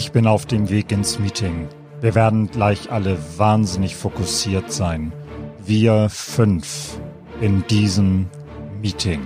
Ich bin auf dem Weg ins Meeting. Wir werden gleich alle wahnsinnig fokussiert sein. Wir fünf in diesem Meeting.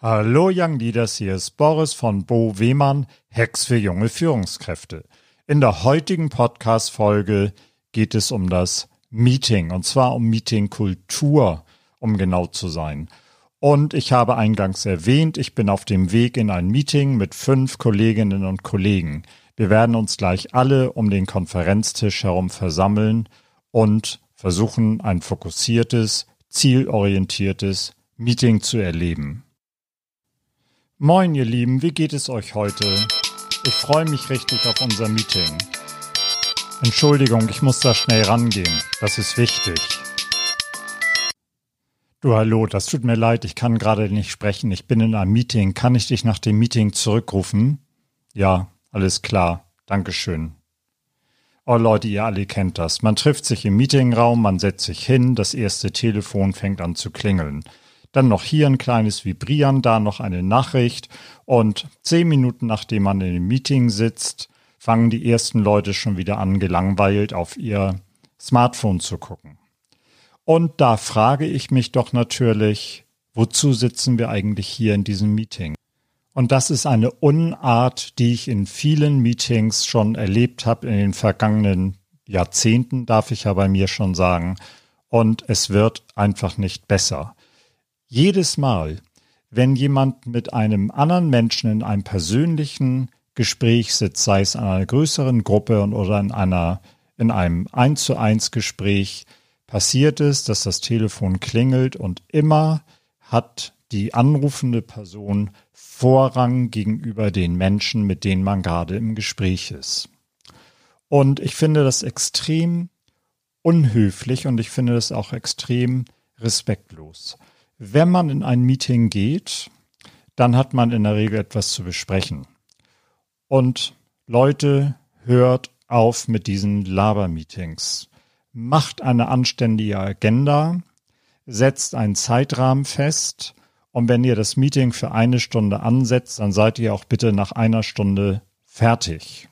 Hallo Young Leaders, hier ist Boris von Bo Wehmann, Hex für junge Führungskräfte. In der heutigen Podcast-Folge geht es um das Meeting und zwar um Meetingkultur, um genau zu sein. Und ich habe eingangs erwähnt, ich bin auf dem Weg in ein Meeting mit fünf Kolleginnen und Kollegen. Wir werden uns gleich alle um den Konferenztisch herum versammeln und versuchen, ein fokussiertes, zielorientiertes Meeting zu erleben. Moin, ihr Lieben, wie geht es euch heute? Ich freue mich richtig auf unser Meeting. Entschuldigung, ich muss da schnell rangehen. Das ist wichtig. Du hallo, das tut mir leid, ich kann gerade nicht sprechen. Ich bin in einem Meeting. Kann ich dich nach dem Meeting zurückrufen? Ja, alles klar. Dankeschön. Oh Leute, ihr alle kennt das. Man trifft sich im Meetingraum, man setzt sich hin, das erste Telefon fängt an zu klingeln. Dann noch hier ein kleines Vibrieren, da noch eine Nachricht. Und zehn Minuten nachdem man in dem Meeting sitzt, fangen die ersten Leute schon wieder an, gelangweilt auf ihr Smartphone zu gucken. Und da frage ich mich doch natürlich, wozu sitzen wir eigentlich hier in diesem Meeting? Und das ist eine Unart, die ich in vielen Meetings schon erlebt habe in den vergangenen Jahrzehnten, darf ich ja bei mir schon sagen. Und es wird einfach nicht besser. Jedes Mal, wenn jemand mit einem anderen Menschen in einem persönlichen Gespräch sitzt, sei es in einer größeren Gruppe oder in einer in einem eins zu eins Gespräch, passiert es, dass das Telefon klingelt und immer hat die anrufende Person Vorrang gegenüber den Menschen, mit denen man gerade im Gespräch ist. Und ich finde das extrem unhöflich und ich finde das auch extrem respektlos. Wenn man in ein Meeting geht, dann hat man in der Regel etwas zu besprechen. Und Leute, hört auf mit diesen Laber-Meetings. Macht eine anständige Agenda, setzt einen Zeitrahmen fest und wenn ihr das Meeting für eine Stunde ansetzt, dann seid ihr auch bitte nach einer Stunde fertig.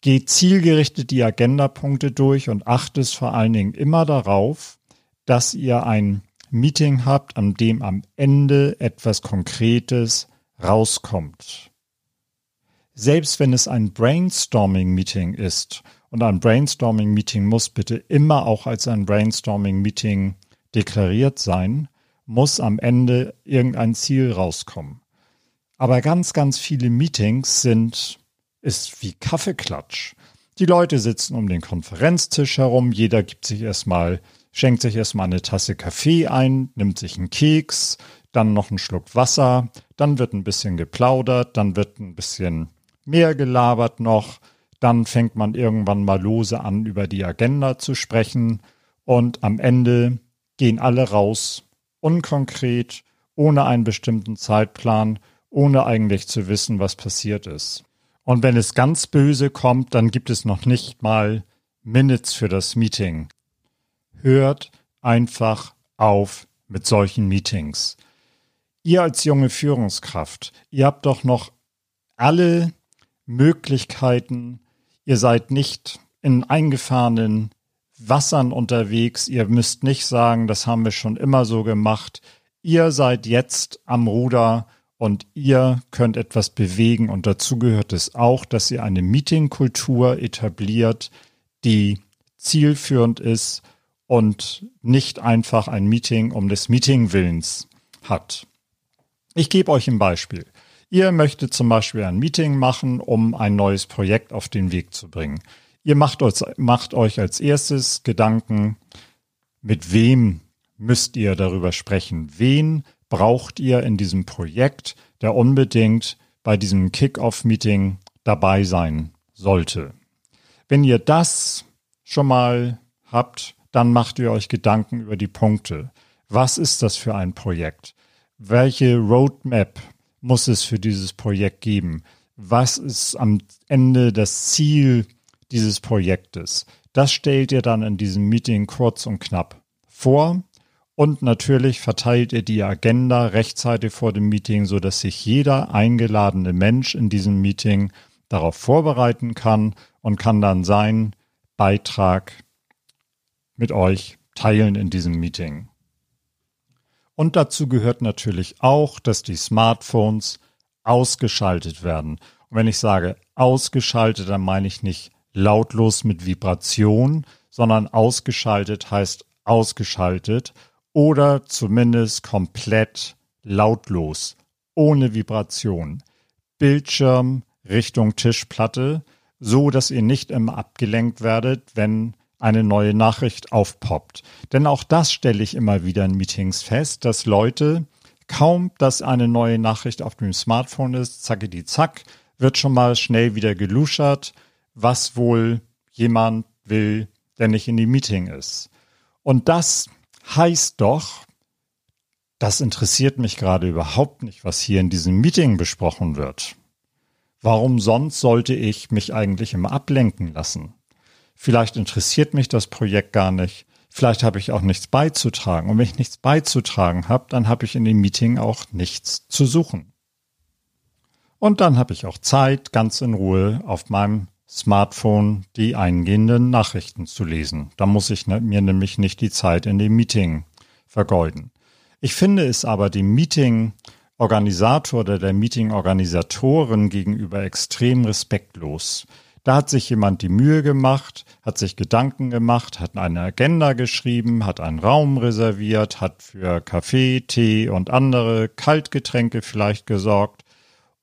Geht zielgerichtet die Agendapunkte durch und achtet vor allen Dingen immer darauf, dass ihr ein Meeting habt, an dem am Ende etwas Konkretes rauskommt. Selbst wenn es ein Brainstorming-Meeting ist, und ein Brainstorming-Meeting muss bitte immer auch als ein Brainstorming-Meeting deklariert sein, muss am Ende irgendein Ziel rauskommen. Aber ganz, ganz viele Meetings sind, ist wie Kaffeeklatsch. Die Leute sitzen um den Konferenztisch herum, jeder gibt sich erstmal schenkt sich erstmal eine Tasse Kaffee ein, nimmt sich einen Keks, dann noch einen Schluck Wasser, dann wird ein bisschen geplaudert, dann wird ein bisschen mehr gelabert noch, dann fängt man irgendwann mal lose an, über die Agenda zu sprechen und am Ende gehen alle raus, unkonkret, ohne einen bestimmten Zeitplan, ohne eigentlich zu wissen, was passiert ist. Und wenn es ganz böse kommt, dann gibt es noch nicht mal Minutes für das Meeting hört einfach auf mit solchen Meetings. Ihr als junge Führungskraft, ihr habt doch noch alle Möglichkeiten, ihr seid nicht in eingefahrenen Wassern unterwegs, ihr müsst nicht sagen, das haben wir schon immer so gemacht. Ihr seid jetzt am Ruder und ihr könnt etwas bewegen und dazu gehört es auch, dass ihr eine Meetingkultur etabliert, die zielführend ist und nicht einfach ein Meeting um des Meetingwillens hat. Ich gebe euch ein Beispiel. Ihr möchtet zum Beispiel ein Meeting machen, um ein neues Projekt auf den Weg zu bringen. Ihr macht euch, macht euch als erstes Gedanken, mit wem müsst ihr darüber sprechen? Wen braucht ihr in diesem Projekt, der unbedingt bei diesem Kick-off-Meeting dabei sein sollte? Wenn ihr das schon mal habt, dann macht ihr euch Gedanken über die Punkte. Was ist das für ein Projekt? Welche Roadmap muss es für dieses Projekt geben? Was ist am Ende das Ziel dieses Projektes? Das stellt ihr dann in diesem Meeting kurz und knapp vor. Und natürlich verteilt ihr die Agenda rechtzeitig vor dem Meeting, so dass sich jeder eingeladene Mensch in diesem Meeting darauf vorbereiten kann und kann dann seinen Beitrag mit euch teilen in diesem Meeting. Und dazu gehört natürlich auch, dass die Smartphones ausgeschaltet werden. Und wenn ich sage ausgeschaltet, dann meine ich nicht lautlos mit Vibration, sondern ausgeschaltet heißt ausgeschaltet oder zumindest komplett lautlos, ohne Vibration. Bildschirm Richtung Tischplatte, so dass ihr nicht immer abgelenkt werdet, wenn eine neue Nachricht aufpoppt. Denn auch das stelle ich immer wieder in Meetings fest, dass Leute kaum, dass eine neue Nachricht auf dem Smartphone ist, zacke die zack, wird schon mal schnell wieder geluschert, was wohl jemand will, der nicht in die Meeting ist. Und das heißt doch, das interessiert mich gerade überhaupt nicht, was hier in diesem Meeting besprochen wird. Warum sonst sollte ich mich eigentlich immer ablenken lassen? Vielleicht interessiert mich das Projekt gar nicht. Vielleicht habe ich auch nichts beizutragen. Und wenn ich nichts beizutragen habe, dann habe ich in dem Meeting auch nichts zu suchen. Und dann habe ich auch Zeit, ganz in Ruhe auf meinem Smartphone die eingehenden Nachrichten zu lesen. Da muss ich ne, mir nämlich nicht die Zeit in dem Meeting vergeuden. Ich finde es aber dem Meeting-Organisator oder der Meeting-Organisatorin gegenüber extrem respektlos, da hat sich jemand die Mühe gemacht, hat sich Gedanken gemacht, hat eine Agenda geschrieben, hat einen Raum reserviert, hat für Kaffee, Tee und andere Kaltgetränke vielleicht gesorgt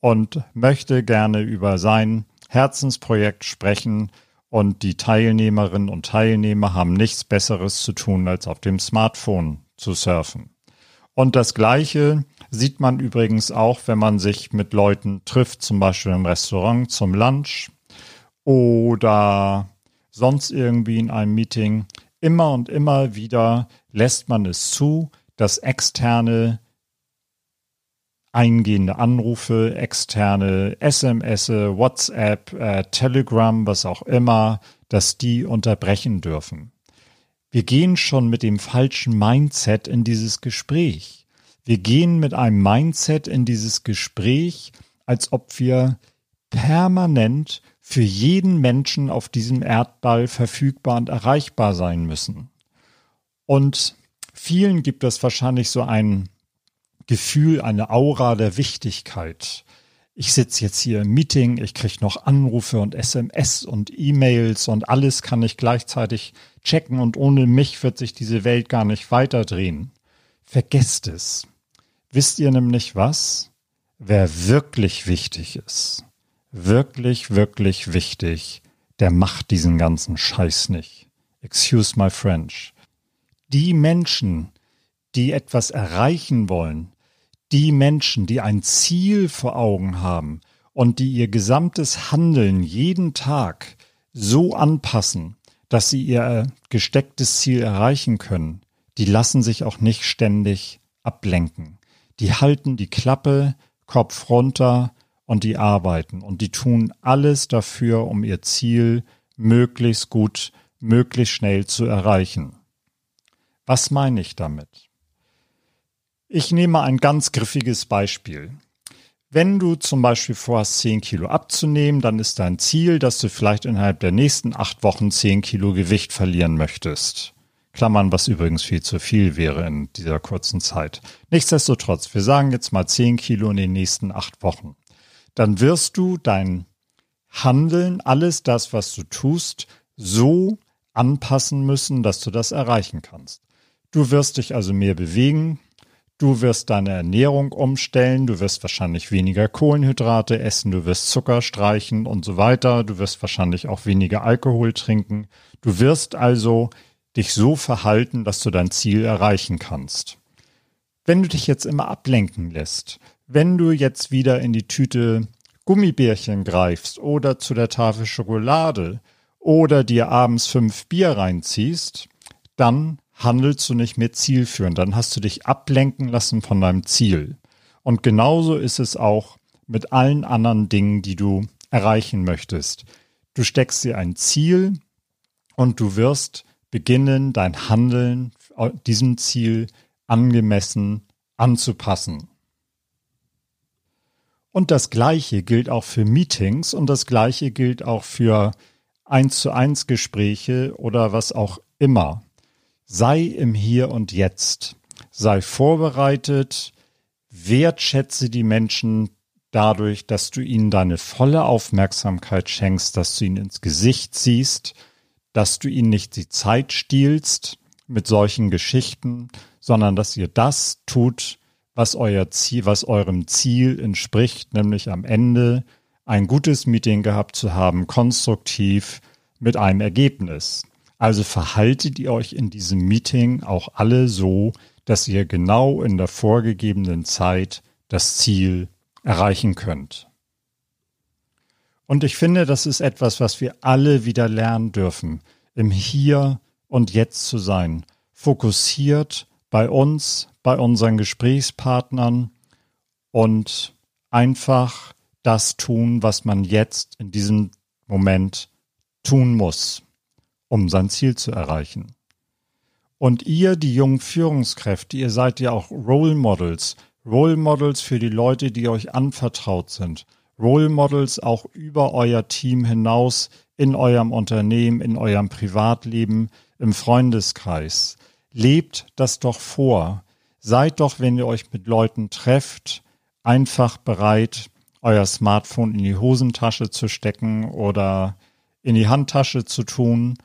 und möchte gerne über sein Herzensprojekt sprechen und die Teilnehmerinnen und Teilnehmer haben nichts Besseres zu tun, als auf dem Smartphone zu surfen. Und das Gleiche sieht man übrigens auch, wenn man sich mit Leuten trifft, zum Beispiel im Restaurant zum Lunch oder sonst irgendwie in einem Meeting, immer und immer wieder lässt man es zu, dass externe eingehende Anrufe, externe SMS, WhatsApp, äh, Telegram, was auch immer, dass die unterbrechen dürfen. Wir gehen schon mit dem falschen Mindset in dieses Gespräch. Wir gehen mit einem Mindset in dieses Gespräch, als ob wir permanent für jeden Menschen auf diesem Erdball verfügbar und erreichbar sein müssen. Und vielen gibt es wahrscheinlich so ein Gefühl, eine Aura der Wichtigkeit. Ich sitze jetzt hier im Meeting, ich kriege noch Anrufe und SMS und E-Mails und alles kann ich gleichzeitig checken und ohne mich wird sich diese Welt gar nicht weiterdrehen. Vergesst es. Wisst ihr nämlich was? Wer wirklich wichtig ist, wirklich, wirklich wichtig, der macht diesen ganzen Scheiß nicht. Excuse my French. Die Menschen, die etwas erreichen wollen, die Menschen, die ein Ziel vor Augen haben und die ihr gesamtes Handeln jeden Tag so anpassen, dass sie ihr gestecktes Ziel erreichen können, die lassen sich auch nicht ständig ablenken. Die halten die Klappe, Kopf runter und die arbeiten und die tun alles dafür, um ihr Ziel möglichst gut, möglichst schnell zu erreichen. Was meine ich damit? Ich nehme ein ganz griffiges Beispiel. Wenn du zum Beispiel vorhast, 10 Kilo abzunehmen, dann ist dein Ziel, dass du vielleicht innerhalb der nächsten acht Wochen 10 Kilo Gewicht verlieren möchtest. Klammern, was übrigens viel zu viel wäre in dieser kurzen Zeit. Nichtsdestotrotz, wir sagen jetzt mal 10 Kilo in den nächsten acht Wochen dann wirst du dein Handeln, alles das, was du tust, so anpassen müssen, dass du das erreichen kannst. Du wirst dich also mehr bewegen, du wirst deine Ernährung umstellen, du wirst wahrscheinlich weniger Kohlenhydrate essen, du wirst Zucker streichen und so weiter, du wirst wahrscheinlich auch weniger Alkohol trinken. Du wirst also dich so verhalten, dass du dein Ziel erreichen kannst. Wenn du dich jetzt immer ablenken lässt, wenn du jetzt wieder in die Tüte Gummibärchen greifst oder zu der Tafel Schokolade oder dir abends fünf Bier reinziehst, dann handelst du nicht mehr zielführend. Dann hast du dich ablenken lassen von deinem Ziel. Und genauso ist es auch mit allen anderen Dingen, die du erreichen möchtest. Du steckst dir ein Ziel und du wirst beginnen, dein Handeln diesem Ziel angemessen anzupassen. Und das Gleiche gilt auch für Meetings und das Gleiche gilt auch für eins zu eins Gespräche oder was auch immer. Sei im Hier und Jetzt. Sei vorbereitet. Wertschätze die Menschen dadurch, dass du ihnen deine volle Aufmerksamkeit schenkst, dass du ihnen ins Gesicht siehst, dass du ihnen nicht die Zeit stiehlst mit solchen Geschichten, sondern dass ihr das tut, was euer Ziel, was eurem Ziel entspricht, nämlich am Ende ein gutes Meeting gehabt zu haben, konstruktiv mit einem Ergebnis. Also verhaltet ihr euch in diesem Meeting auch alle so, dass ihr genau in der vorgegebenen Zeit das Ziel erreichen könnt. Und ich finde, das ist etwas, was wir alle wieder lernen dürfen, im Hier und Jetzt zu sein, fokussiert bei uns, bei unseren Gesprächspartnern und einfach das tun, was man jetzt in diesem Moment tun muss, um sein Ziel zu erreichen. Und ihr, die jungen Führungskräfte, ihr seid ja auch Role Models, Role Models für die Leute, die euch anvertraut sind, Role Models auch über euer Team hinaus in eurem Unternehmen, in eurem Privatleben, im Freundeskreis. Lebt das doch vor. Seid doch, wenn ihr euch mit Leuten trefft, einfach bereit, euer Smartphone in die Hosentasche zu stecken oder in die Handtasche zu tun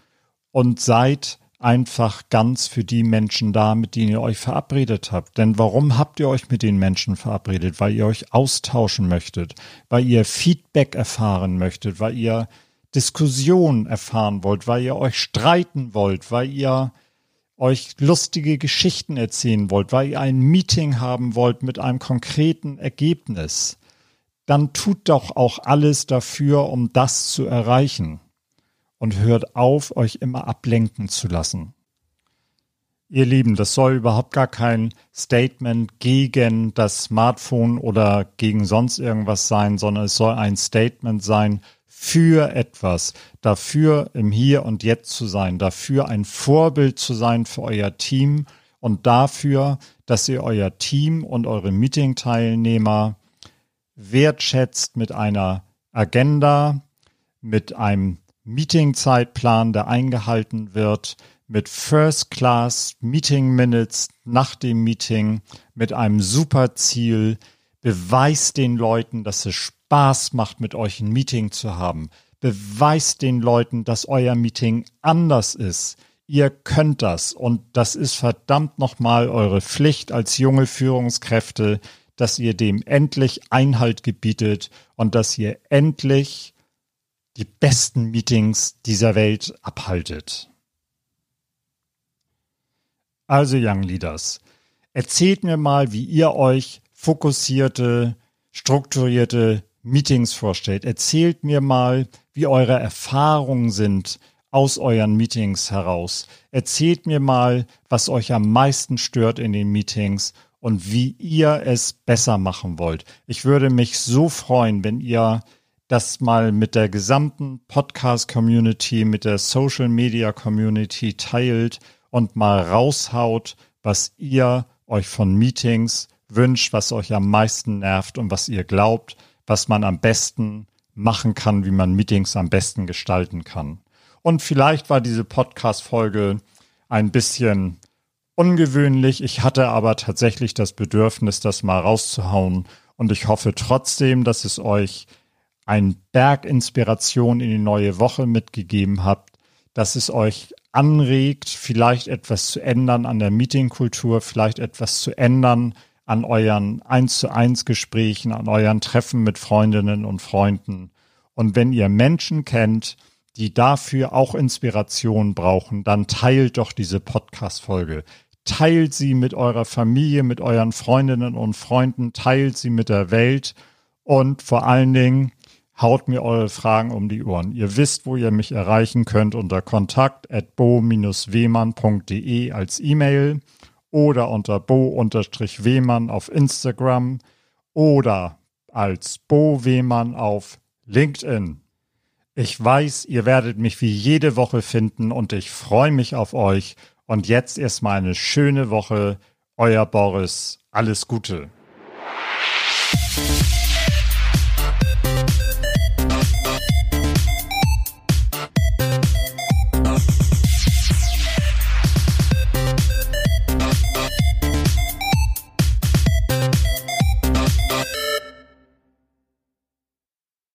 und seid einfach ganz für die Menschen da, mit denen ihr euch verabredet habt. Denn warum habt ihr euch mit den Menschen verabredet? Weil ihr euch austauschen möchtet, weil ihr Feedback erfahren möchtet, weil ihr Diskussion erfahren wollt, weil ihr euch streiten wollt, weil ihr euch lustige Geschichten erzählen wollt, weil ihr ein Meeting haben wollt mit einem konkreten Ergebnis. Dann tut doch auch alles dafür, um das zu erreichen und hört auf, euch immer ablenken zu lassen. Ihr Lieben, das soll überhaupt gar kein Statement gegen das Smartphone oder gegen sonst irgendwas sein, sondern es soll ein Statement sein für etwas, dafür im Hier und Jetzt zu sein, dafür ein Vorbild zu sein für euer Team und dafür, dass ihr euer Team und eure Meeting-Teilnehmer wertschätzt mit einer Agenda, mit einem Meetingzeitplan, der eingehalten wird, mit First Class Meeting Minutes nach dem Meeting, mit einem super Ziel. Beweist den Leuten, dass es Spaß macht, mit euch ein Meeting zu haben. Beweist den Leuten, dass euer Meeting anders ist. Ihr könnt das und das ist verdammt nochmal eure Pflicht als junge Führungskräfte, dass ihr dem endlich Einhalt gebietet und dass ihr endlich die besten Meetings dieser Welt abhaltet. Also Young Leaders, erzählt mir mal, wie ihr euch fokussierte, strukturierte Meetings vorstellt. Erzählt mir mal, wie eure Erfahrungen sind aus euren Meetings heraus. Erzählt mir mal, was euch am meisten stört in den Meetings und wie ihr es besser machen wollt. Ich würde mich so freuen, wenn ihr das mal mit der gesamten Podcast-Community, mit der Social-Media-Community teilt und mal raushaut, was ihr euch von Meetings wünscht, was euch am meisten nervt und was ihr glaubt, was man am besten machen kann, wie man Meetings am besten gestalten kann. Und vielleicht war diese Podcast-Folge ein bisschen ungewöhnlich. Ich hatte aber tatsächlich das Bedürfnis, das mal rauszuhauen. Und ich hoffe trotzdem, dass es euch ein Berg Inspiration in die neue Woche mitgegeben habt, dass es euch anregt, vielleicht etwas zu ändern an der Meetingkultur, vielleicht etwas zu ändern an euren eins zu eins Gesprächen, an euren Treffen mit Freundinnen und Freunden. Und wenn ihr Menschen kennt, die dafür auch Inspiration brauchen, dann teilt doch diese Podcast-Folge. Teilt sie mit eurer Familie, mit euren Freundinnen und Freunden, teilt sie mit der Welt und vor allen Dingen Haut mir eure Fragen um die Ohren. Ihr wisst, wo ihr mich erreichen könnt unter kontakt at bo-wehmann.de als E-Mail oder unter bo-wehmann auf Instagram oder als Bo Wehmann auf LinkedIn. Ich weiß, ihr werdet mich wie jede Woche finden und ich freue mich auf euch. Und jetzt erstmal eine schöne Woche. Euer Boris. Alles Gute.